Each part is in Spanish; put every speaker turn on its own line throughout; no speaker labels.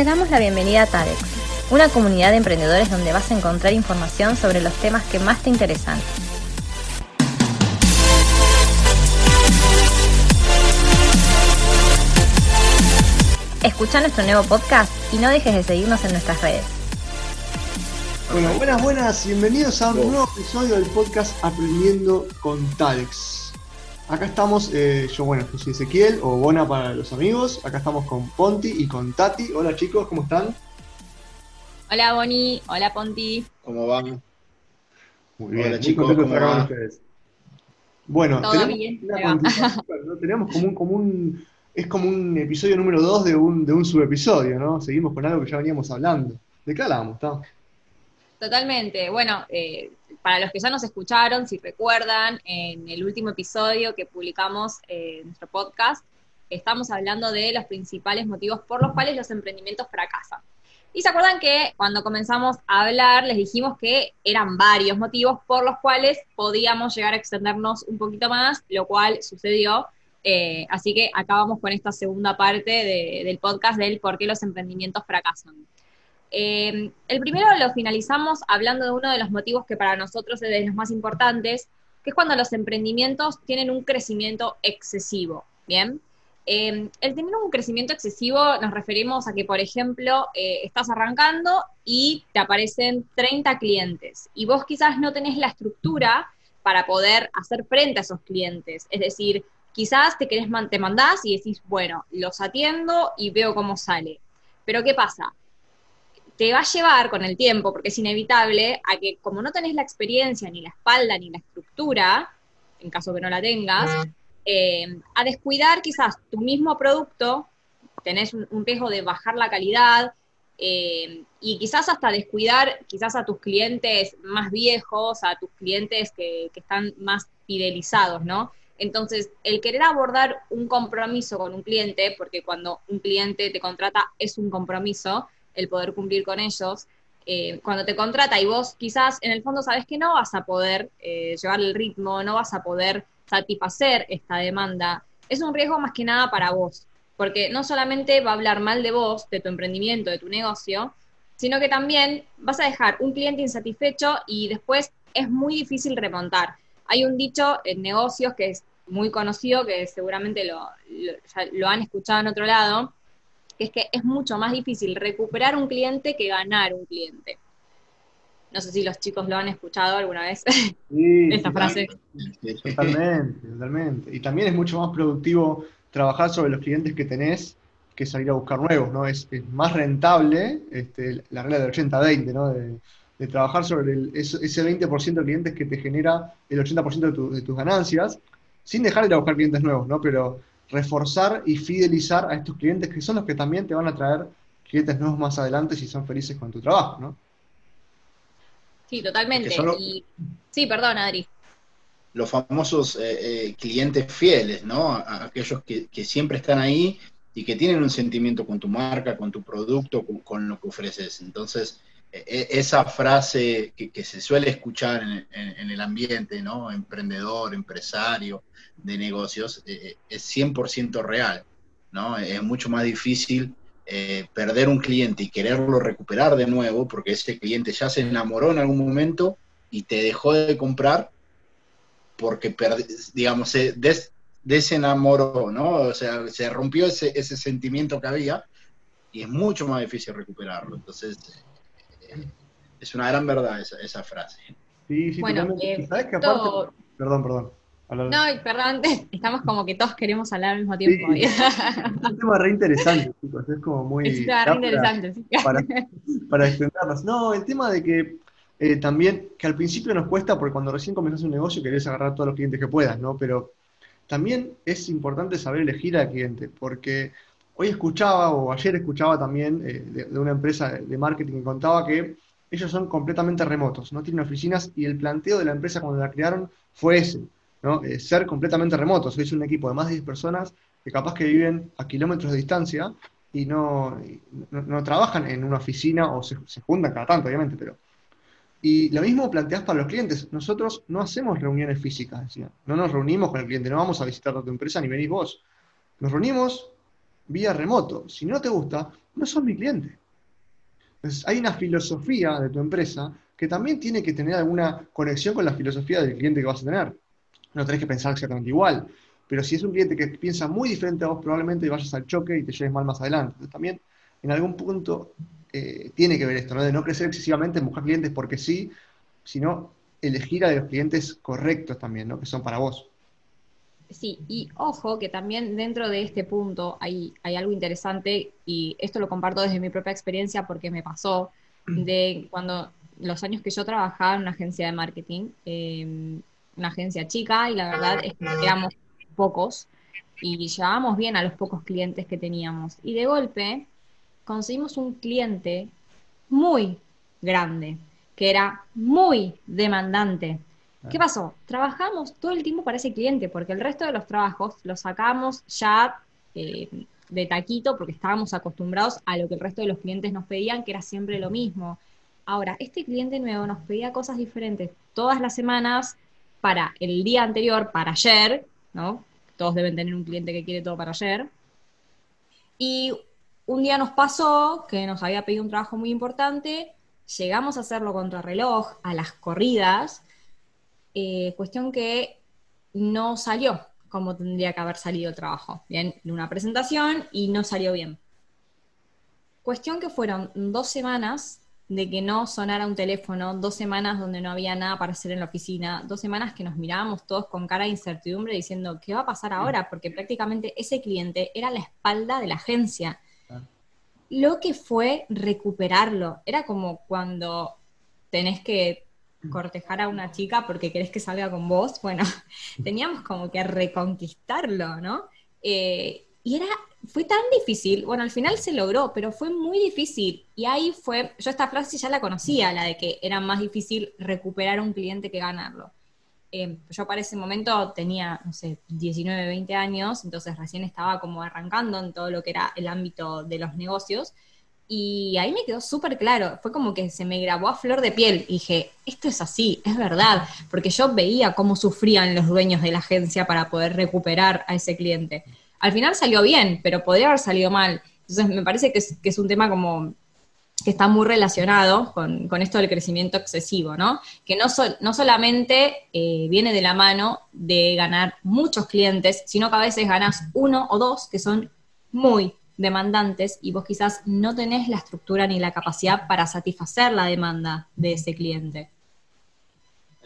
Te damos la bienvenida a TADEX, una comunidad de emprendedores donde vas a encontrar información sobre los temas que más te interesan. Escucha nuestro nuevo podcast y no dejes de seguirnos en nuestras redes.
Bueno, buenas, buenas, bienvenidos a un nuevo episodio del podcast Aprendiendo con TADEX. Acá estamos, eh, yo bueno, yo soy Ezequiel, o Bona para los amigos. Acá estamos con Ponti y con Tati. Hola chicos, ¿cómo están?
Hola Boni, hola Ponti.
¿Cómo van?
Muy bien, Hola, chicos, ¿cómo van ustedes? Bueno, tenemos, ¿no? tenemos como un, como un, es como un episodio número 2 de un, de un subepisodio, ¿no? Seguimos con algo que ya veníamos hablando. ¿De qué hablábamos?
Totalmente. Bueno, eh, para los que ya nos escucharon, si recuerdan, en el último episodio que publicamos en nuestro podcast, estamos hablando de los principales motivos por los cuales los emprendimientos fracasan. Y se acuerdan que cuando comenzamos a hablar les dijimos que eran varios motivos por los cuales podíamos llegar a extendernos un poquito más, lo cual sucedió. Eh, así que acabamos con esta segunda parte del podcast del por qué los emprendimientos fracasan. Eh, el primero lo finalizamos hablando de uno de los motivos que para nosotros es de los más importantes, que es cuando los emprendimientos tienen un crecimiento excesivo. Bien. Eh, el tener un crecimiento excesivo nos referimos a que, por ejemplo, eh, estás arrancando y te aparecen 30 clientes y vos quizás no tenés la estructura para poder hacer frente a esos clientes. Es decir, quizás te querés te mandás y decís, bueno, los atiendo y veo cómo sale. Pero ¿qué pasa? Te va a llevar con el tiempo, porque es inevitable, a que como no tenés la experiencia, ni la espalda, ni la estructura, en caso que no la tengas, eh, a descuidar quizás tu mismo producto, tenés un, riesgo de bajar la calidad, eh, y quizás hasta descuidar quizás a tus clientes más viejos, a tus clientes que, que están más fidelizados, ¿no? Entonces, el querer abordar un compromiso con un cliente, porque cuando un cliente te contrata es un compromiso, el poder cumplir con ellos. Eh, cuando te contrata y vos quizás en el fondo sabes que no vas a poder eh, llevar el ritmo, no vas a poder satisfacer esta demanda, es un riesgo más que nada para vos, porque no solamente va a hablar mal de vos, de tu emprendimiento, de tu negocio, sino que también vas a dejar un cliente insatisfecho y después es muy difícil remontar. Hay un dicho en negocios que es muy conocido, que seguramente lo, lo han escuchado en otro lado, que es que es mucho más difícil recuperar un cliente que ganar un cliente. No sé si los chicos lo han escuchado alguna vez, sí, esta frase.
Totalmente, totalmente. Y también es mucho más productivo trabajar sobre los clientes que tenés que salir a buscar nuevos, ¿no? Es, más rentable este, la regla del 80-20, ¿no? De, trabajar sobre ese 20% de clientes que te genera el 80% de, de, tus ganancias, sin dejar de ir a buscar clientes nuevos, ¿no? Pero reforzar y fidelizar a estos clientes que son los que también te van a traer clientes nuevos más adelante si son felices con tu trabajo, ¿no?
Sí, totalmente. Sí, perdón, Adri.
Los famosos eh, eh, clientes fieles, ¿no? aquellos que, siempre están ahí y que tienen un sentimiento con tu marca, con tu producto, con, lo que ofreces. Entonces, esa frase que, se suele escuchar en, el ambiente, ¿no? Emprendedor, empresario, de negocios eh, es 100% real, ¿no? Es mucho más difícil eh, perder un cliente y quererlo recuperar de nuevo porque ese cliente ya se enamoró en algún momento y te dejó de comprar porque, digamos, se desenamoró, ¿no? O sea, se rompió ese, ese sentimiento que había y es mucho más difícil recuperarlo. Entonces, es una gran verdad esa, esa frase.
Sí, sí, bueno, ¿Sabes que aparte... Perdón, perdón.
No, perdón, estamos como que todos queremos hablar al mismo tiempo.
es un tema re interesante, chicos, es como muy...
Es un tema re interesante, sí.
Para, para extendernos. No, el tema de que eh, también, que al principio nos cuesta, porque cuando recién comenzás un negocio querés agarrar todos los clientes que puedas, ¿no? Pero también es importante saber elegir al cliente, porque hoy escuchaba, o ayer escuchaba también eh, de, una empresa de marketing que contaba que ellos son completamente remotos, no tienen oficinas, y el planteo de la empresa cuando la crearon fue ese ¿no? Eh, ser completamente remotos. Sois un equipo de más de 10 personas que capaz que viven a kilómetros de distancia y no, no, trabajan en una oficina o se, juntan cada tanto, obviamente, pero... Y lo mismo planteás para los clientes. Nosotros no hacemos reuniones físicas, decía. No nos reunimos con el cliente, no vamos a visitar a tu empresa ni venís vos. Nos reunimos, vía remoto. Si no te gusta, no sos mi cliente. Entonces, hay una filosofía de tu empresa que también tiene que tener alguna conexión con la filosofía del cliente que vas a tener. No tenés que pensar exactamente igual, pero si es un cliente que piensa muy diferente a vos, probablemente vayas al choque y te lleves mal más adelante. Entonces, también, en algún punto, eh, tiene que ver esto, ¿no? De no crecer excesivamente en buscar clientes porque sí, sino elegir a los clientes correctos también, ¿no? Que son para vos.
Sí, y ojo que también dentro de este punto hay, hay algo interesante y esto lo comparto desde mi propia experiencia porque me pasó de cuando los años que yo trabajaba en una agencia de marketing, em, una agencia chica y la verdad es que éramos pocos y llevábamos bien a los pocos clientes que teníamos. Y de golpe conseguimos un cliente muy grande, que era muy demandante. ¿Qué pasó? Trabajamos todo el tiempo para ese cliente, porque el resto de los trabajos los sacamos ya eh, de taquito, porque estábamos acostumbrados a lo que el resto de los clientes nos pedían, que era siempre lo mismo. Ahora, este cliente nuevo nos pedía cosas diferentes todas las semanas para el día anterior, para ayer, ¿no? Todos deben tener un cliente que quiere todo para ayer. Y un día nos pasó que nos había pedido un trabajo muy importante, llegamos a hacerlo contra reloj, a las corridas, eh, cuestión que no salió como tendría que haber salido el trabajo. Bien, una presentación y no salió bien. Cuestión que fueron dos semanas de que no sonara un teléfono, dos semanas donde no había nada para hacer en la oficina, dos semanas que nos mirábamos todos con cara de incertidumbre diciendo, ¿qué va a pasar ahora? Porque prácticamente ese cliente era la espalda de la agencia. Lo que fue recuperarlo, era como cuando tenés que cortejar a una chica porque querés que salga con vos, bueno, teníamos como que reconquistarlo, ¿no? Eh, y era, fue tan difícil, bueno, al final se logró, pero fue muy difícil. Y ahí fue, yo esta frase ya la conocía, la de que era más difícil recuperar un cliente que ganarlo. Eh, yo para ese momento tenía, no sé, 19, 20 años, entonces recién estaba como arrancando en todo lo que era el ámbito de los negocios. Y ahí me quedó súper claro, fue como que se me grabó a flor de piel dije, esto es así, es verdad, porque yo veía cómo sufrían los dueños de la agencia para poder recuperar a ese cliente. Al final salió bien, pero podría haber salido mal. Entonces me parece que es, un tema como que está muy relacionado con, esto del crecimiento excesivo, ¿no? Que no, no solamente eh, viene de la mano de ganar muchos clientes, sino que a veces ganas uno o dos que son muy demandantes y vos quizás no tenés la estructura ni la capacidad para satisfacer la demanda de ese cliente.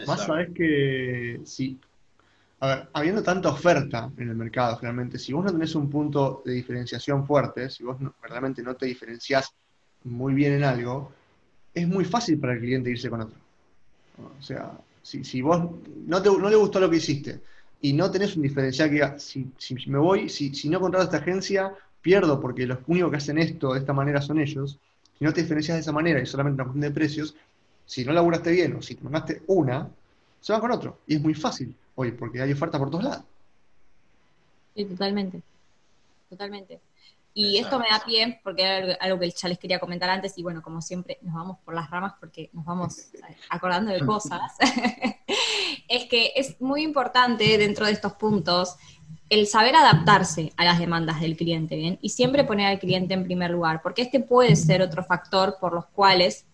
Más sabes que si, a ver, habiendo tanta oferta en el mercado, generalmente, si vos no tenés un punto de diferenciación fuerte, si vos realmente no te diferenciás muy bien en algo, es muy fácil para el cliente irse con otro. O sea, si, si vos no, te, no le gustó lo que hiciste y no tenés un diferencial que diga, si, si me voy, si, si no contrato esta agencia, pierdo porque los únicos que hacen esto de esta manera son ellos, si no te diferencias de esa manera y solamente una cuestión de precios, si no laburaste bien o si te mandaste una, se van con otro. Y es muy fácil hoy porque hay oferta por todos lados.
Sí, totalmente. Totalmente. Y esto me da pie, porque era algo que ya les quería comentar antes, y bueno, como siempre, nos vamos por las ramas porque nos vamos acordando de cosas. es que es muy importante dentro de estos puntos el saber adaptarse a las demandas del cliente, ¿bien? Y siempre poner al cliente en primer lugar, porque este puede ser otro factor por los cuales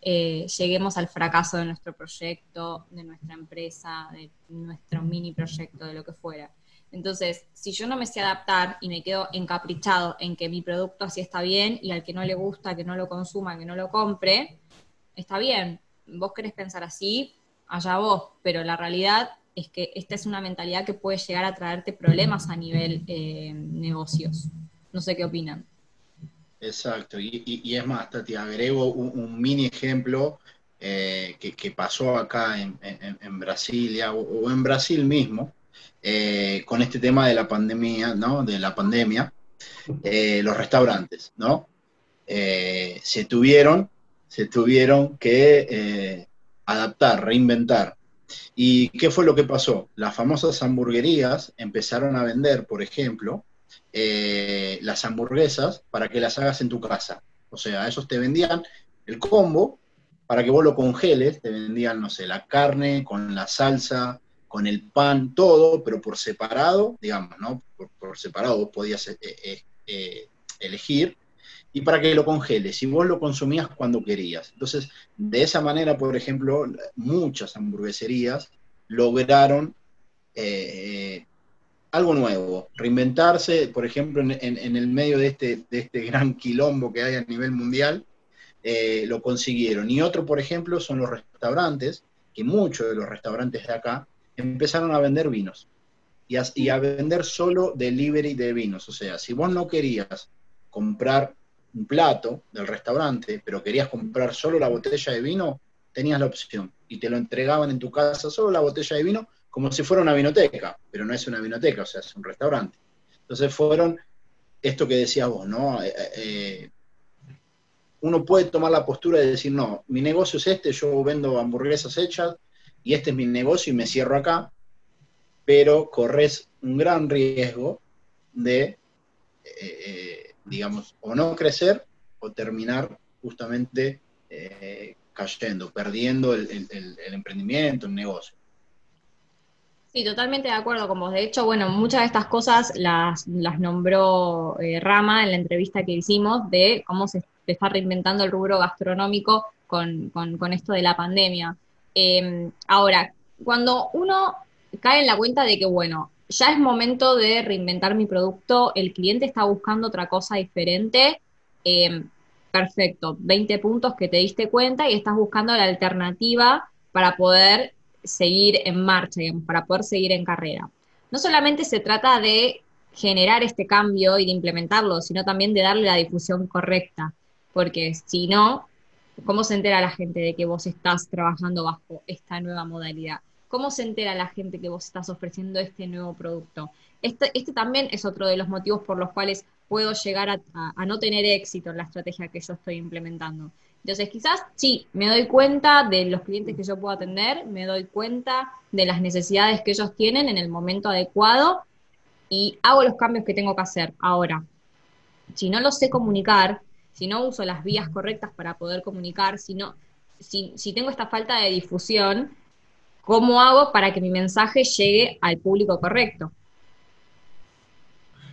eh, lleguemos al fracaso de nuestro proyecto, de nuestra empresa, de nuestro mini proyecto, de lo que fuera. Entonces, si yo no me sé adaptar y me quedo encaprichado en que mi producto así está bien y al que no le gusta, que no lo consuma, que no lo compre, está bien. Vos querés pensar así, allá vos, pero la realidad es que esta es una mentalidad que puede llegar a traerte problemas a nivel eh, negocios. No sé qué opinan.
Exacto, y, es más, Tati, agrego un, mini ejemplo eh, que, pasó acá en, Brasilia o, en Brasil mismo, eh, con este tema de la pandemia, ¿no? De la pandemia, los restaurantes, ¿no? se tuvieron, se tuvieron que adaptar, reinventar ¿Y qué fue lo que pasó? Las famosas hamburguerías empezaron a vender, por ejemplo, eh, las hamburguesas para que las hagas en tu casa. O sea, esos te vendían el combo para que vos lo congeles, te vendían, no sé, la carne con la salsa, con el pan, todo, pero por separado, digamos, ¿no? Por, separado vos podías eh, eh, elegir y para que lo congeles, si vos lo consumías cuando querías. Entonces, de esa manera, por ejemplo, muchas hamburgueserías lograron eh, algo nuevo, reinventarse, por ejemplo, en, el medio de este, de este, gran quilombo que hay a nivel mundial, eh, lo consiguieron. Y otro, por ejemplo, son los restaurantes, que muchos de los restaurantes de acá empezaron a vender vinos y a, y a vender solo delivery de vinos. O sea, si vos no querías comprar un plato del restaurante, pero querías comprar solo la botella de vino, tenías la opción y te lo entregaban en tu casa solo la botella de vino como si fuera una vinoteca, pero no es una vinoteca, o sea, es un restaurante. Entonces fueron esto que decías vos, ¿no? Eh, eh, uno puede tomar la postura de decir, no, mi negocio es este, yo vendo hamburguesas hechas y este es mi negocio y me cierro acá, pero corres un gran riesgo de eh, digamos, o no crecer o terminar justamente eh, cayendo, perdiendo el, emprendimiento, el negocio.
Sí, totalmente de acuerdo con vos. De hecho, bueno, muchas de estas cosas las, las nombró eh, Rama en la entrevista que hicimos de cómo se está reinventando el rubro gastronómico con, esto de la pandemia. Em, ahora, cuando uno cae en la cuenta de que, bueno, ya es momento de reinventar mi producto, el cliente está buscando otra cosa diferente, eh, perfecto, 20 puntos que te diste cuenta y estás buscando la alternativa para poder seguir en marcha, para poder seguir en carrera. No solamente se trata de generar este cambio y de implementarlo, sino también de darle la difusión correcta, porque si no, ¿cómo se entera la gente de que vos estás trabajando bajo esta nueva modalidad? ¿Cómo se entera la gente que vos estás ofreciendo este nuevo producto? Este, este también es otro de los motivos por los cuales puedo llegar a, no tener éxito en la estrategia que yo estoy implementando. Entonces, quizás sí, me doy cuenta de los clientes que yo puedo atender, me doy cuenta de las necesidades que ellos tienen en el momento adecuado y hago los cambios que tengo que hacer. Ahora, si no lo sé comunicar, si no uso las vías correctas para poder comunicar, si, no, si, si tengo esta falta de difusión, ¿Cómo hago para que mi mensaje llegue al público correcto?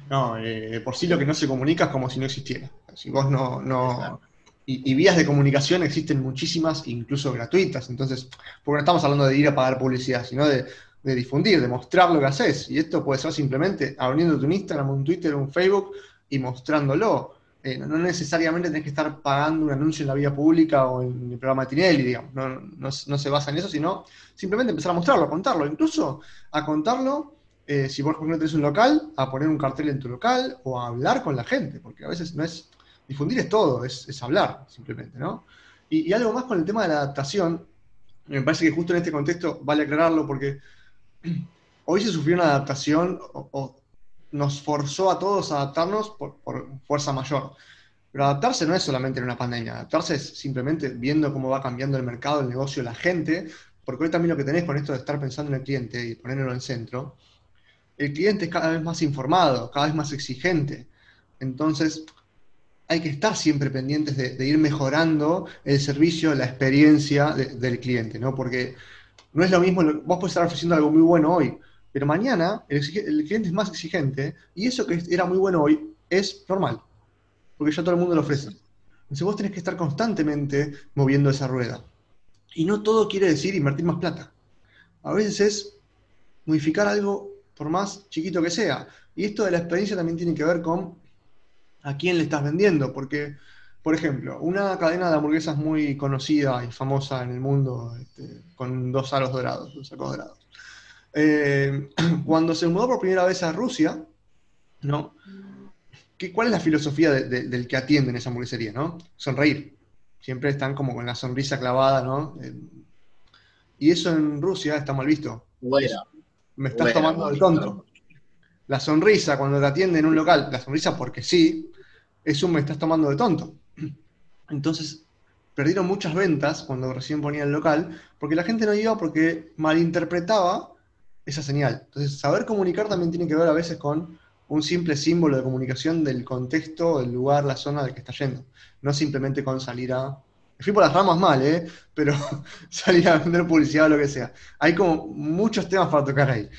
No, eh, por sí lo que no se comunica es como si no existiera. Si vos no, no y, vías de comunicación existen muchísimas, incluso gratuitas. Entonces, porque no estamos hablando de ir a pagar publicidad, sino de, difundir, de mostrar lo que haces. Y esto puede ser simplemente abriendo tu Instagram, un Twitter, un Facebook y mostrándolo. Eh, no, necesariamente tenés que estar pagando un anuncio en la vía pública o en el programa de Tinelli, digamos. No, no, se basa en eso, sino simplemente empezar a mostrarlo, a contarlo. Incluso a contarlo, eh, si vos, por ejemplo, tenés un local, a poner un cartel en tu local o a hablar con la gente, porque a veces no es. Difundir es todo, es, hablar, simplemente, ¿no? Y, algo más con el tema de la adaptación, me parece que justo en este contexto vale aclararlo porque hoy se sufrió una adaptación nos forzó a todos a adaptarnos por, fuerza mayor. Pero adaptarse no es solamente en una pandemia, adaptarse es simplemente viendo cómo va cambiando el mercado, el negocio, la gente, porque hoy también lo que tenés con esto de estar pensando en el cliente y ponerlo en el centro, el cliente es cada vez más informado, cada vez más exigente. Entonces, hay que estar siempre pendientes de, ir mejorando el servicio, la experiencia del cliente, ¿no? Porque no es lo mismo, vos puedes estar ofreciendo algo muy bueno hoy, pero mañana el, cliente es más exigente y eso que era muy bueno hoy es normal, porque ya todo el mundo lo ofrece. Entonces vos tenés que estar constantemente moviendo esa rueda. Y no todo quiere decir invertir más plata. A veces es modificar algo por más chiquito que sea. Y esto de la experiencia también tiene que ver con a quién le estás vendiendo, porque, por ejemplo, una cadena de hamburguesas muy conocida y famosa en el mundo, este, con dos aros dorados, dos sacos dorados eh, cuando se mudó por primera vez a Rusia, ¿no? ¿Qué, ¿Cuál es la filosofía del que atiende en esa hamburguesería, ¿no? Sonreír. Siempre están como con la sonrisa clavada, ¿no? Eh, y eso en Rusia está mal visto. Me estás tomando de tonto. La sonrisa cuando te atiende en un local, la sonrisa porque sí, es un me estás tomando de tonto. Entonces, perdieron muchas ventas cuando recién ponía el local, porque la gente no iba porque malinterpretaba esa señal. Entonces, saber comunicar también tiene que ver a veces con un simple símbolo de comunicación del contexto, del lugar, la zona del que está yendo. No simplemente con salir a... Fui por las ramas mal, ¿eh? Pero salir a vender publicidad o lo que sea. Hay como muchos temas para tocar ahí.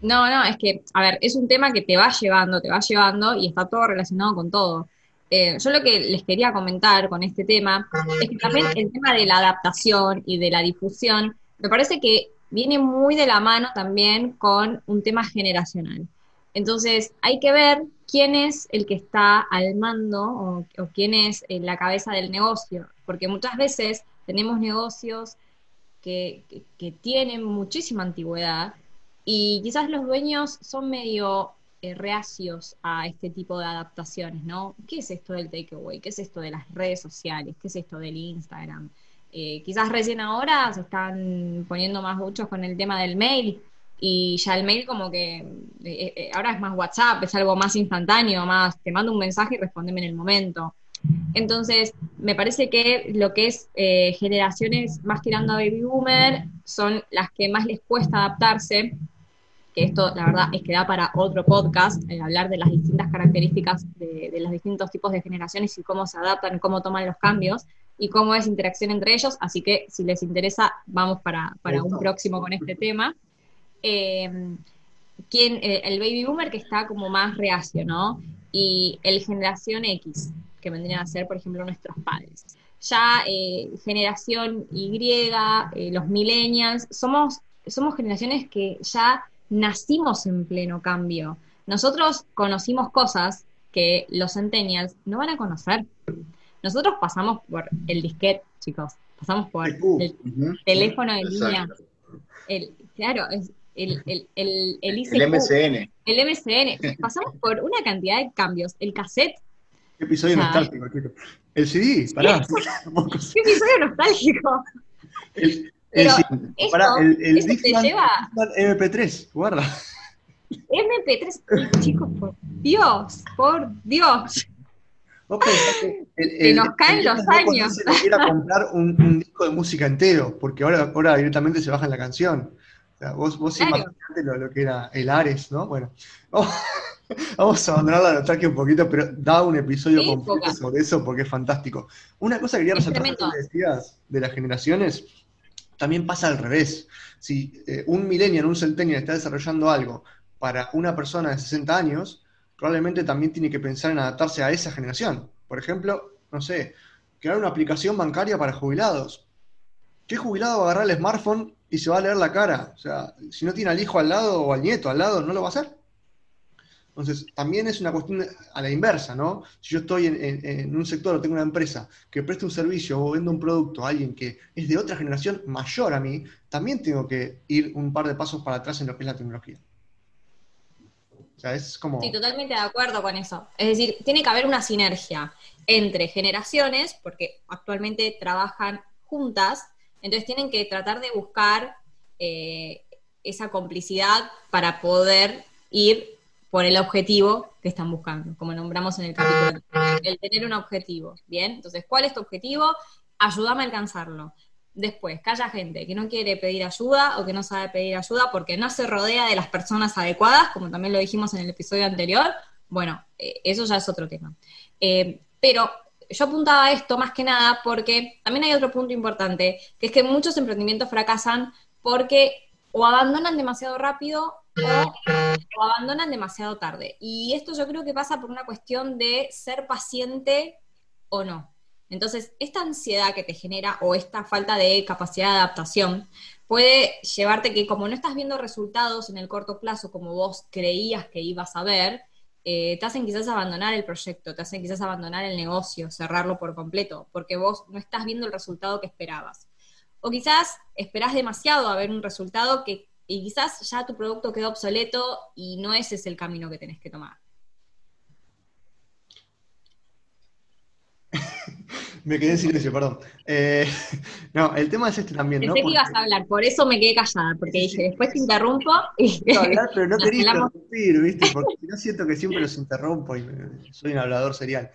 No, no, es que, a ver, es un tema que te va llevando, te va llevando y está todo relacionado con todo. Eh, yo lo que les quería comentar con este tema es que también el tema de la adaptación y de la difusión me parece que viene muy de la mano también con un tema generacional. Entonces, hay que ver quién es el que está al mando o, quién es en la cabeza del negocio, porque muchas veces tenemos negocios que, tienen muchísima antigüedad y quizás los dueños son medio eh, reacios a este tipo de adaptaciones, ¿no? ¿Qué es esto del takeaway? ¿Qué es esto de las redes sociales? ¿Qué es esto del Instagram? Eh, quizás recién ahora se están poniendo más muchos con el tema del mail y ya el mail como que eh, eh, ahora es más WhatsApp, es algo más instantáneo, más te mando un mensaje y respondeme en el momento. Entonces, me parece que lo que es generaciones más tirando a baby boomer son las que más les cuesta adaptarse, que esto la verdad es que da para otro podcast, hablar de las distintas características de, de los distintos tipos de generaciones y cómo se adaptan, cómo toman los cambios y cómo es interacción entre ellos, así que si les interesa, vamos para, un próximo con este tema. Eh, eh, el baby boomer que está como más reacio, ¿no? Y el generación X, que vendrían a ser, por ejemplo, nuestros padres. Ya eh, generación Y, los millennials, somos, somos generaciones que ya nacimos en pleno cambio. Nosotros conocimos cosas que los centennials no van a conocer. Nosotros pasamos por el disquete, chicos, pasamos por el teléfono de línea. El, claro, es el, el, el, el,
el MCN.
El MCN. Pasamos por una cantidad de cambios. El cassette.
Qué episodio nostálgico, chicos. El CD, pará.
Qué episodio nostálgico.
El, el, pará, el, el te lleva... MP3, guarda.
MP3, chicos, por Dios, por Dios.
El,
nos caen los años.
Se quiera comprar un, disco de música entero, porque ahora, ahora directamente se baja en la canción. vos vos imaginaste lo, que era el Ares, ¿no? Bueno, vamos, a abandonar la nostalgia un poquito, pero da un episodio completo sobre eso porque es fantástico. Una cosa que quería resaltar que decías de las generaciones, también pasa al revés. Si eh, un millennial, un centennial está desarrollando algo para una persona de 60 años, probablemente también tiene que pensar en adaptarse a esa generación. Por ejemplo, no sé, crear una aplicación bancaria para jubilados. ¿Qué jubilado va a agarrar el smartphone y se va a leer la cara? O sea, si no tiene al hijo al lado o al nieto al lado, no lo va a hacer. Entonces, también es una cuestión a la inversa, ¿no? Si yo estoy en, un sector o tengo una empresa que presta un servicio o vende un producto a alguien que es de otra generación mayor a mí, también tengo que ir un par de pasos para atrás en lo que es la tecnología.
Sí, totalmente de acuerdo con eso. Es decir, tiene que haber una sinergia entre generaciones, porque actualmente trabajan juntas, entonces tienen que tratar de buscar eh, esa complicidad para poder ir por el objetivo que están buscando, como nombramos en el capítulo. El tener un objetivo, ¿bien? Entonces, ¿cuál es tu objetivo? Ayúdame a alcanzarlo. Después, que haya gente que no quiere pedir ayuda o que no sabe pedir ayuda porque no se rodea de las personas adecuadas, como también lo dijimos en el episodio anterior, bueno, eh, eso ya es otro tema. Eh, pero yo apuntaba a esto más que nada porque también hay otro punto importante, que es que muchos emprendimientos fracasan porque o abandonan demasiado rápido o, o, abandonan demasiado tarde. Y esto yo creo que pasa por una cuestión de ser paciente o no. Entonces, esta ansiedad que te genera o esta falta de capacidad de adaptación puede llevarte que como no estás viendo resultados en el corto plazo como vos creías que ibas a ver, eh, te hacen quizás abandonar el proyecto, te hacen quizás abandonar el negocio, cerrarlo por completo, porque vos no estás viendo el resultado que esperabas. O quizás esperás demasiado a ver un resultado que, y quizás ya tu producto quedó obsoleto y no ese es el camino que tenés que tomar.
Me quedé en silencio, perdón. Eh, no, el tema es este también,
Pensé que ibas a hablar, por eso me quedé callada, porque dije, después te interrumpo. Y...
No, hablar, pero no quería interrumpir, ¿viste? Porque yo siento que siempre los interrumpo y soy un hablador serial.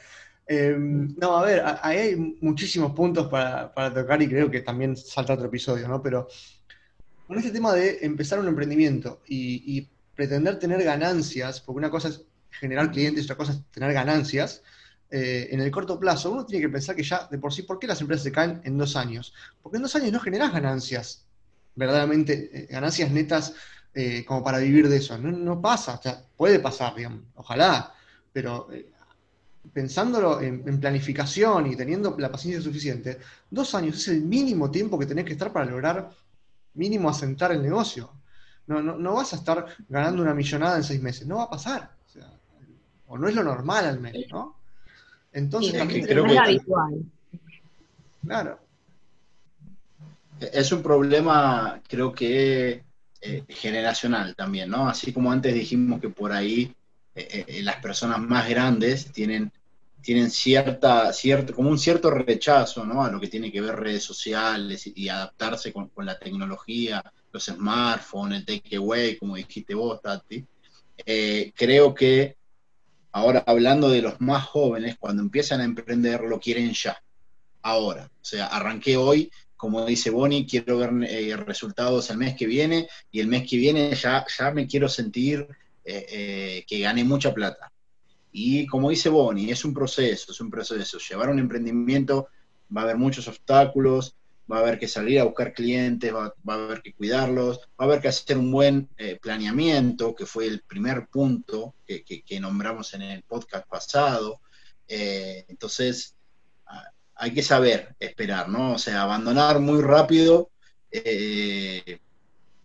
Em, no, a ver, ahí hay muchísimos puntos para, tocar y creo que también salta otro episodio, ¿no? Pero con este tema de empezar un emprendimiento y, y pretender tener ganancias, porque una cosa es generar clientes, otra cosa es tener ganancias, eh, en el corto plazo, uno tiene que pensar que ya de por sí, ¿por qué las empresas se caen en dos años? Porque en dos años no generas ganancias, verdaderamente, eh, ganancias netas eh, como para vivir de eso. No, pasa, o sea, puede pasar, digamos, ojalá, pero pensándolo en, planificación y teniendo la paciencia suficiente, dos años es el mínimo tiempo que tenés que estar para lograr mínimo asentar el negocio. No, no, vas a estar ganando una millonada en seis meses, no va a pasar. O, no es lo normal al menos, ¿no? Entonces, también creo que... habitual.
Claro. Es un problema, creo que eh, generacional también, ¿no? Así como antes dijimos que por ahí eh, eh, las personas más grandes tienen, tienen cierta, cierto, como un cierto rechazo ¿no? a lo que tiene que ver redes sociales y, adaptarse con, la tecnología, los smartphones, el takeaway, como dijiste vos, Tati. Eh, creo que ahora hablando de los más jóvenes, cuando empiezan a emprender lo quieren ya, ahora. O sea, arranqué hoy, como dice Bonnie, quiero ver resultados el mes que viene y el mes que viene ya, ya me quiero sentir eh, eh, que gane mucha plata. Y como dice Bonnie, es un proceso, es un proceso. Llevar un emprendimiento va a haber muchos obstáculos, va a haber que salir a buscar clientes, va, a haber que cuidarlos, va a haber que hacer un buen eh, planeamiento, que fue el primer punto que, nombramos en el podcast pasado. entonces, hay que saber esperar, ¿no? O sea, abandonar muy rápido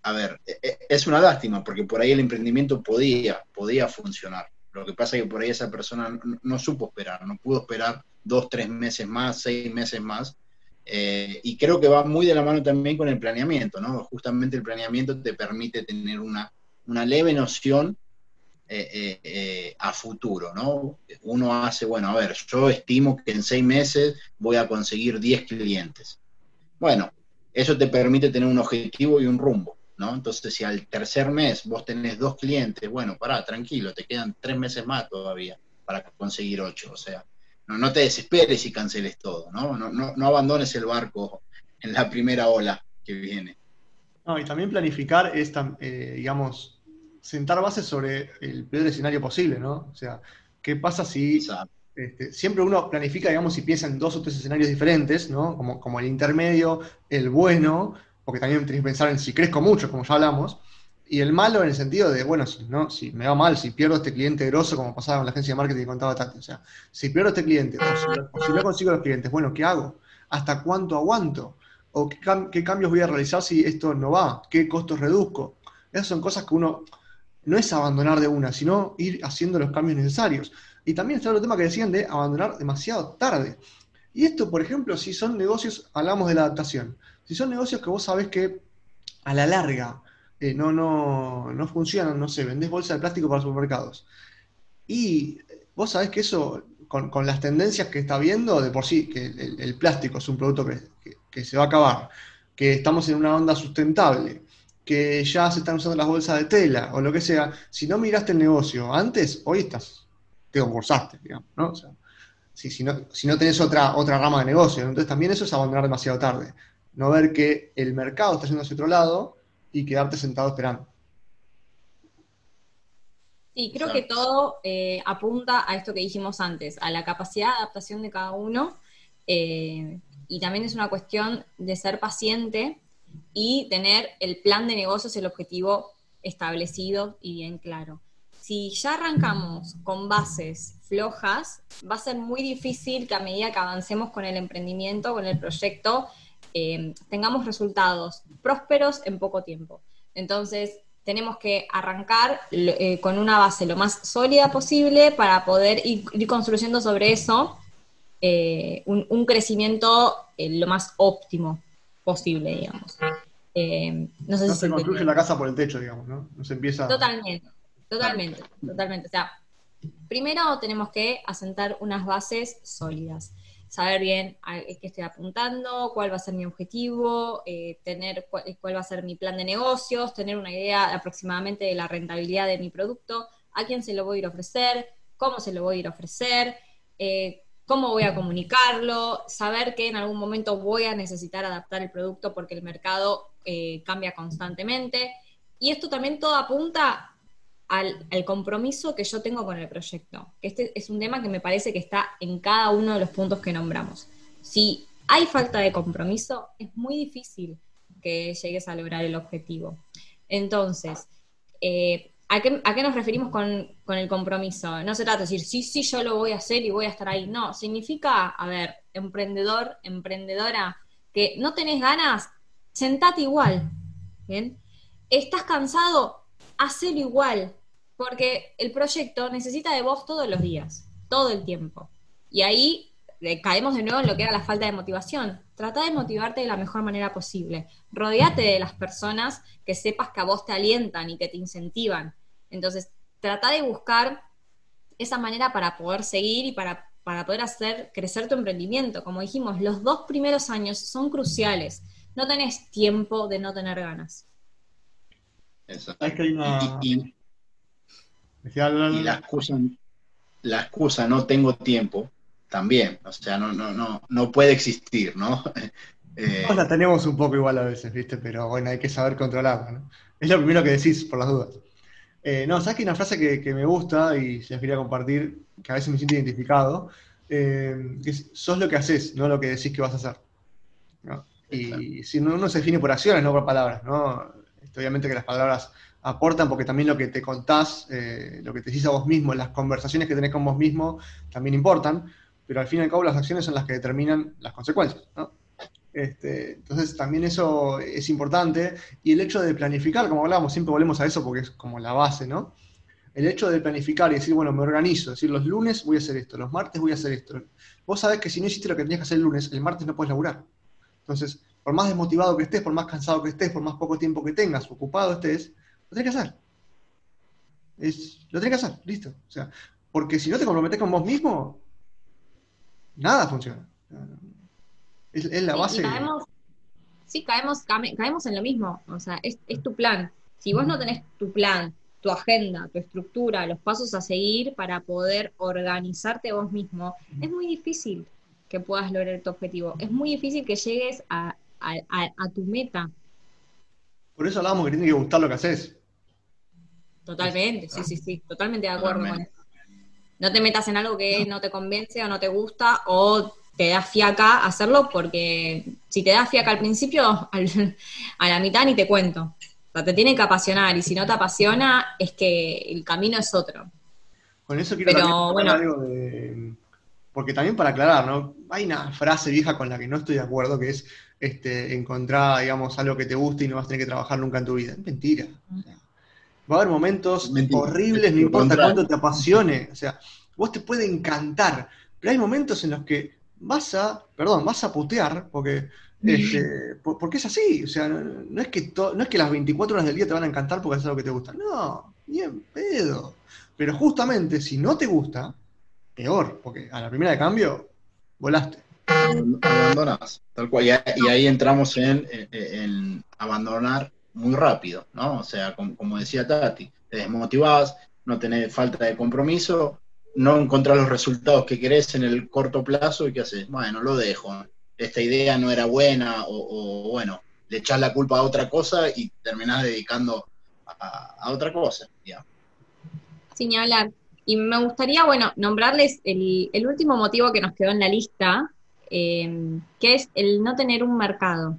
a ver, e, e, es una lástima porque por ahí el emprendimiento podía, podía funcionar. Lo que pasa es que por ahí esa persona no, supo esperar, no pudo esperar dos, tres meses más, seis meses más. Eh, y creo que va muy de la mano también con el planeamiento, ¿no? Justamente el planeamiento te permite tener una, una leve noción eh, eh, a futuro, ¿no? Uno hace, bueno, a ver, yo estimo que en seis meses voy a conseguir 10 clientes. Bueno, eso te permite tener un objetivo y un rumbo. ¿no? Entonces, si al tercer mes vos tenés dos clientes, bueno, pará, tranquilo, te quedan tres meses más todavía para conseguir ocho. O sea, no, no te desesperes y canceles todo, ¿no? No, no, no abandones el barco en la primera ola que viene.
No, y también planificar es, eh, digamos, sentar bases sobre el peor escenario posible, ¿no? O sea, ¿qué pasa si este, siempre uno planifica, digamos, y piensa en dos o tres escenarios diferentes, ¿no? Como, como el intermedio, el bueno, porque también tenés que pensar en si crezco mucho, como ya hablamos, y el malo en el sentido de, bueno, si, no, si me va mal, si pierdo este cliente grosso, como pasaba con la agencia de marketing que contaba Tati, o sea, si pierdo este cliente, o si, no consigo los clientes, bueno, ¿qué hago? ¿Hasta cuánto aguanto? ¿O qué, cambios voy a realizar si esto no va? ¿Qué costos reduzco? Esas son cosas que uno no es abandonar de una, sino ir haciendo los cambios necesarios. Y también está otro tema que decían de abandonar demasiado tarde. Y esto, por ejemplo, si son negocios, hablamos de la adaptación. Si son negocios que vos sabés que a la larga eh, no, no, no funcionan, no sé, vendés bolsa de plástico para supermercados. Y vos sabés que eso, con, las tendencias que está viendo, de por sí, que el, plástico es un producto que, se va a acabar, que estamos en una onda sustentable, que ya se están usando las bolsas de tela o lo que sea, si no miraste el negocio antes, hoy estás, te concursaste, digamos, ¿no? O sea, si, si, no, si no tenés otra, otra rama de negocio, entonces también eso es abandonar demasiado tarde no ver que el mercado está yendo hacia otro lado y quedarte sentado esperando.
Sí, creo que todo eh, apunta a esto que dijimos antes, a la capacidad de adaptación de cada uno eh, y también es una cuestión de ser paciente y tener el plan de negocios, el objetivo establecido y bien claro. Si ya arrancamos con bases flojas, va a ser muy difícil que a medida que avancemos con el emprendimiento, con el proyecto, eh, tengamos resultados prósperos en poco tiempo. Entonces, tenemos que arrancar eh, con una base lo más sólida posible para poder ir, construyendo sobre eso eh, un, crecimiento lo más óptimo posible, digamos.
no, se construye la casa por el techo, digamos, ¿no? No se empieza...
Totalmente, totalmente, totalmente. O sea, primero tenemos que asentar unas bases sólidas saber bien a qué estoy apuntando, cuál va a ser mi objetivo, eh, tener cuál, va a ser mi plan de negocios, tener una idea aproximadamente de la rentabilidad de mi producto, a quién se lo voy a ir a ofrecer, cómo se lo voy a ir a ofrecer, eh, cómo voy a comunicarlo, saber que en algún momento voy a necesitar adaptar el producto porque el mercado eh, cambia constantemente. Y esto también todo apunta al, compromiso que yo tengo con el proyecto. Este es un tema que me parece que está en cada uno de los puntos que nombramos. Si hay falta de compromiso, es muy difícil que llegues a lograr el objetivo. Entonces, eh, ¿a, qué, nos referimos con, el compromiso? No se trata de decir, sí, sí, yo lo voy a hacer y voy a estar ahí. No, significa, a ver, emprendedor, emprendedora, que no tenés ganas, sentate igual. ¿Bien? ¿Estás cansado? Hacelo igual. Porque el proyecto necesita de vos todos los días, todo el tiempo. Y ahí eh, caemos de nuevo en lo que era la falta de motivación. Trata de motivarte de la mejor manera posible. Rodeate de las personas que sepas que a vos te alientan y que te incentivan. Entonces, trata de buscar esa manera para poder seguir y para, para poder hacer crecer tu emprendimiento. Como dijimos, los dos primeros años son cruciales. No tenés tiempo de no tener ganas.
Exacto. y, la excusa, la excusa no tengo tiempo también, o sea, no, no, no, no puede existir, ¿no?
eh, la tenemos un poco igual a veces, ¿viste? Pero bueno, hay que saber controlarla, ¿no? Es lo primero que decís, por las dudas. Eh, no, ¿sabes que una frase que, me gusta y se las quería compartir, que a veces me siento identificado, eh, es, sos lo que haces, no lo que decís que vas a hacer. ¿no? Y si uno se define por acciones, no por palabras, ¿no? Obviamente que las palabras aportan porque también lo que te contás, eh, lo que te decís a vos mismo, las conversaciones que tenés con vos mismo también importan, pero al fin y al cabo las acciones son las que determinan las consecuencias. ¿no? Este, entonces también eso es importante y el hecho de planificar, como hablábamos, siempre volvemos a eso porque es como la base, ¿no? El hecho de planificar y decir, bueno, me organizo, decir, los lunes voy a hacer esto, los martes voy a hacer esto. Vos sabés que si no hiciste lo que tenías que hacer el lunes, el martes no puedes laburar. Entonces, por más desmotivado que estés, por más cansado que estés, por más poco tiempo que tengas, ocupado estés, lo tenés que hacer. Es, lo tenés que hacer, listo. O sea, porque si no te comprometes con vos mismo, nada funciona. Es, la base.
sí, caemos, caemos en lo mismo. O sea, es, tu plan. Si vos no tenés tu plan, tu agenda, tu estructura, los pasos a seguir para poder organizarte vos mismo, es muy difícil que puedas lograr tu objetivo. Es muy difícil que llegues a, a tu meta.
Por eso hablábamos que tiene que gustar lo que haces.
Totalmente, sí, sí, sí, totalmente de acuerdo con eso. No te metas en algo que no te convence o no te gusta o te da fiaca hacerlo porque si te da fiaca al principio, a la mitad ni te cuento. O sea, te tiene que apasionar y si no te apasiona es que el camino es otro.
Con eso quiero Pero, bueno, algo de... Porque también para aclarar, ¿no? Hay una frase vieja con la que no estoy de acuerdo que es este, encontrar, digamos, algo que te guste y no vas a tener que trabajar nunca en tu vida. Es mentira. Va a haber momentos horribles, no importa cuánto te apasione. O sea, vos te puede encantar, pero hay momentos en los que vas a, perdón, vas a putear, porque, este, porque es así. O sea, no, es que no es que las 24 horas del día te van a encantar porque es algo que te gusta. No, bien pedo. Pero justamente si no te gusta, peor, porque a la primera de cambio, volaste
abandonas, tal cual. Y, ahí entramos en, abandonar muy rápido, ¿no? O sea, como, decía Tati, te desmotivás, no tenés falta de compromiso, no encontrás los resultados que querés en el corto plazo y ¿qué haces? Bueno, lo dejo. Esta idea no era buena o, bueno, le echás la culpa a otra cosa y terminás dedicando a, otra cosa. ¿ya?
Sin hablar. Y me gustaría, bueno, nombrarles el, el último motivo que nos quedó en la lista, Em, que es el no tener un mercado.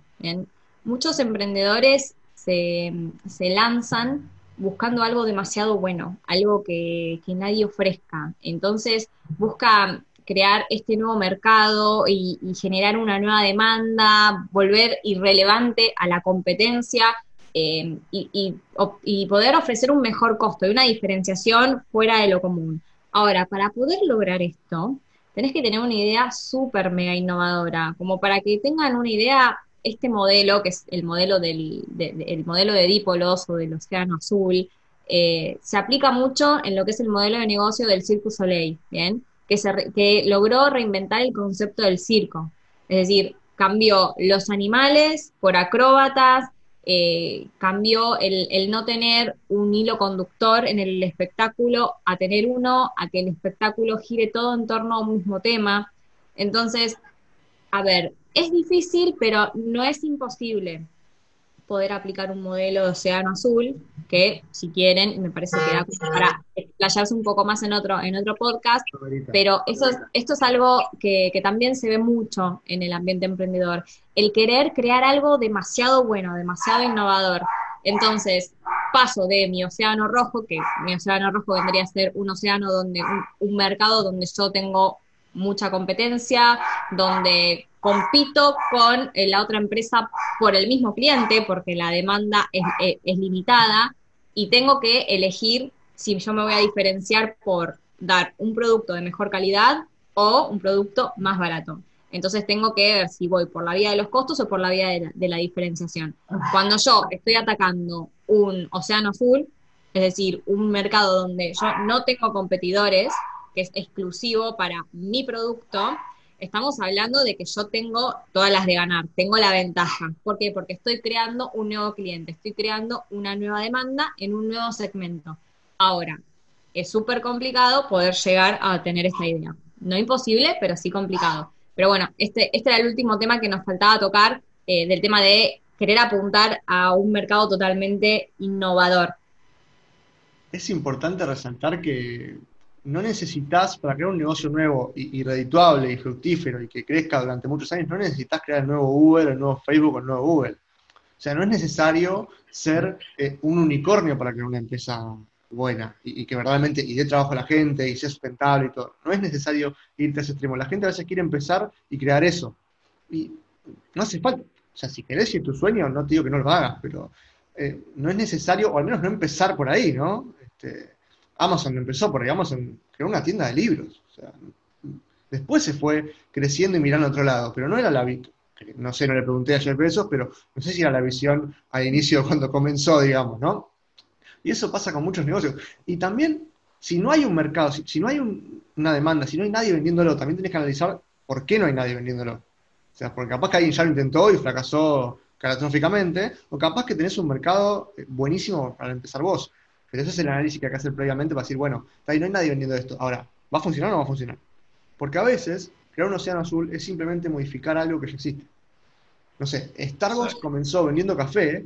Muchos emprendedores se, lanzan buscando algo demasiado bueno, algo que, nadie ofrezca. Entonces busca crear este nuevo mercado y, generar una nueva demanda, volver irrelevante a la competencia em, y, y, poder ofrecer un mejor costo y una diferenciación fuera de lo común. Ahora, para poder lograr esto, tenés que tener una idea súper mega innovadora, como para que tengan una idea, este modelo, que es el modelo del el modelo de dípolos o del océano azul, eh, se aplica mucho en lo que es el modelo de negocio del Circus Soleil, ¿bien? Que, se, que logró reinventar el concepto del circo. Es decir, cambió los animales por acróbatas, eh, cambió el, no tener un hilo conductor en el espectáculo a tener uno, a que el espectáculo gire todo en torno a un mismo tema. Entonces, a ver, es difícil, pero no es imposible poder aplicar un modelo de océano azul, que si quieren, me parece que da para explayarse un poco más en otro, en otro podcast, pero eso esto es algo que, también se ve mucho en el ambiente emprendedor, el querer crear algo demasiado bueno, demasiado innovador. Entonces, paso de mi océano rojo, que mi océano rojo vendría a ser un océano donde, un, mercado donde yo tengo mucha competencia, donde compito con eh, la otra empresa por el mismo cliente, porque la demanda es, eh, es, limitada, y tengo que elegir si yo me voy a diferenciar por dar un producto de mejor calidad o un producto más barato. Entonces tengo que ver si voy por la vía de los costos o por la vía de la, diferenciación. Cuando yo estoy atacando un océano azul, es decir, un mercado donde yo no tengo competidores, que es exclusivo para mi producto, estamos hablando de que yo tengo todas las de ganar, tengo la ventaja. ¿Por qué? Porque estoy creando un nuevo cliente, estoy creando una nueva demanda en un nuevo segmento. Ahora, es súper complicado poder llegar a tener esta idea. No imposible, pero sí complicado. Pero bueno, este, este era el último tema que nos faltaba tocar, eh, del tema de querer apuntar a un mercado totalmente innovador.
Es importante resaltar que no necesitas, para crear un negocio nuevo y, redituable y fructífero y que crezca durante muchos años, no necesitas crear el nuevo Uber, el nuevo Facebook o el nuevo Google. O sea, no es necesario ser eh, un unicornio para crear una empresa buena y, que verdaderamente y dé trabajo a la gente y sea sustentable y todo. No es necesario irte a ese extremo. La gente a veces quiere empezar y crear eso. Y no hace falta. O sea, si querés ir tu sueño, no te digo que no lo hagas, pero eh, no es necesario, o al menos no empezar por ahí, ¿no? Este, Amazon empezó por ahí, Amazon creó una tienda de libros. O sea, después se fue creciendo y mirando a otro lado, pero no era la no sé, no le pregunté a Jeff Bezos, pero no sé si era la visión al inicio cuando comenzó, digamos, ¿no? Y eso pasa con muchos negocios. Y también, si no hay un mercado, si, no hay una demanda, si no hay nadie vendiéndolo, también tienes que analizar por qué no hay nadie vendiéndolo. O sea, porque capaz que alguien ya lo intentó y fracasó catastróficamente, o capaz que tenés un mercado eh, buenísimo para empezar vos. Pero ese es el análisis que hay que hacer previamente para decir, bueno, ahí no hay nadie vendiendo esto. Ahora, ¿va a funcionar o no va a funcionar? Porque a veces, crear un océano azul es simplemente modificar algo que ya existe. No sé, Starbucks comenzó vendiendo café,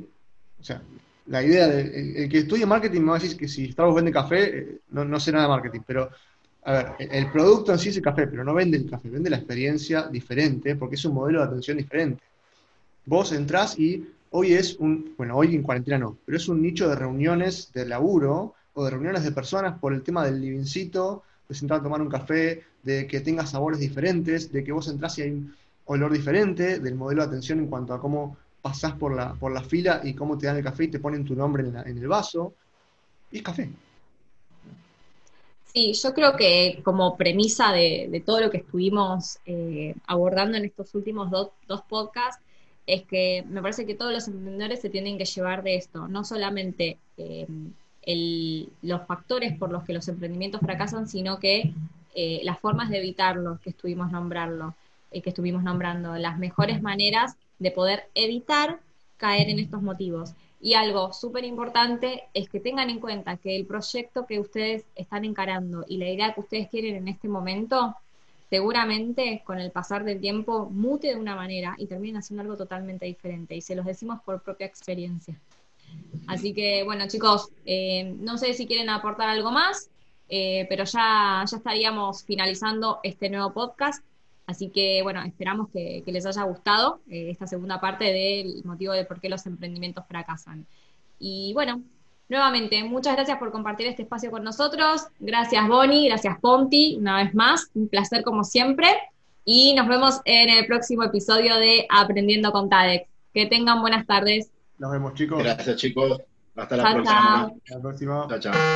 o sea, la idea de. El, que estudie marketing me va a decir que si Starbucks vende café, eh, no, no, sé nada de marketing, pero. A ver, el, producto en sí es el café, pero no vende el café, vende la experiencia diferente, porque es un modelo de atención diferente. Vos entrás y hoy es un. Bueno, hoy en cuarentena no, pero es un nicho de reuniones de laburo o de reuniones de personas por el tema del livincito, de sentar a tomar un café, de que tenga sabores diferentes, de que vos entrás y hay un olor diferente, del modelo de atención en cuanto a cómo pasás por la, por la fila y cómo te dan el café y te ponen tu nombre en, el vaso. Y es café.
Sí, yo creo que como premisa de, todo lo que estuvimos eh, abordando en estos últimos dos podcasts, es que me parece que todos los emprendedores se tienen que llevar de esto, no solamente eh, los factores por los que los emprendimientos fracasan, sino que eh, las formas de evitarlos que estuvimos nombrando, que estuvimos nombrando, las mejores maneras de poder evitar caer en estos motivos. Y algo súper importante es que tengan en cuenta que el proyecto que ustedes están encarando y la idea que ustedes quieren en este momento, seguramente con el pasar del tiempo mute de una manera y terminen haciendo algo totalmente diferente. Y se los decimos por propia experiencia. Así que, bueno, chicos, eh, no sé si quieren aportar algo más, eh, pero ya, ya estaríamos finalizando este nuevo podcast. Así que bueno, esperamos que, les haya gustado eh, esta segunda parte del motivo de por qué los emprendimientos fracasan. Y bueno, nuevamente, muchas gracias por compartir este espacio con nosotros. Gracias Bonnie, gracias Ponti, una vez más, un placer como siempre. Y nos vemos en el próximo episodio de Aprendiendo con TADEX. Que tengan buenas tardes.
Nos vemos chicos.
Gracias chicos. Hasta la próxima. Hasta la próxima. Chao, chao.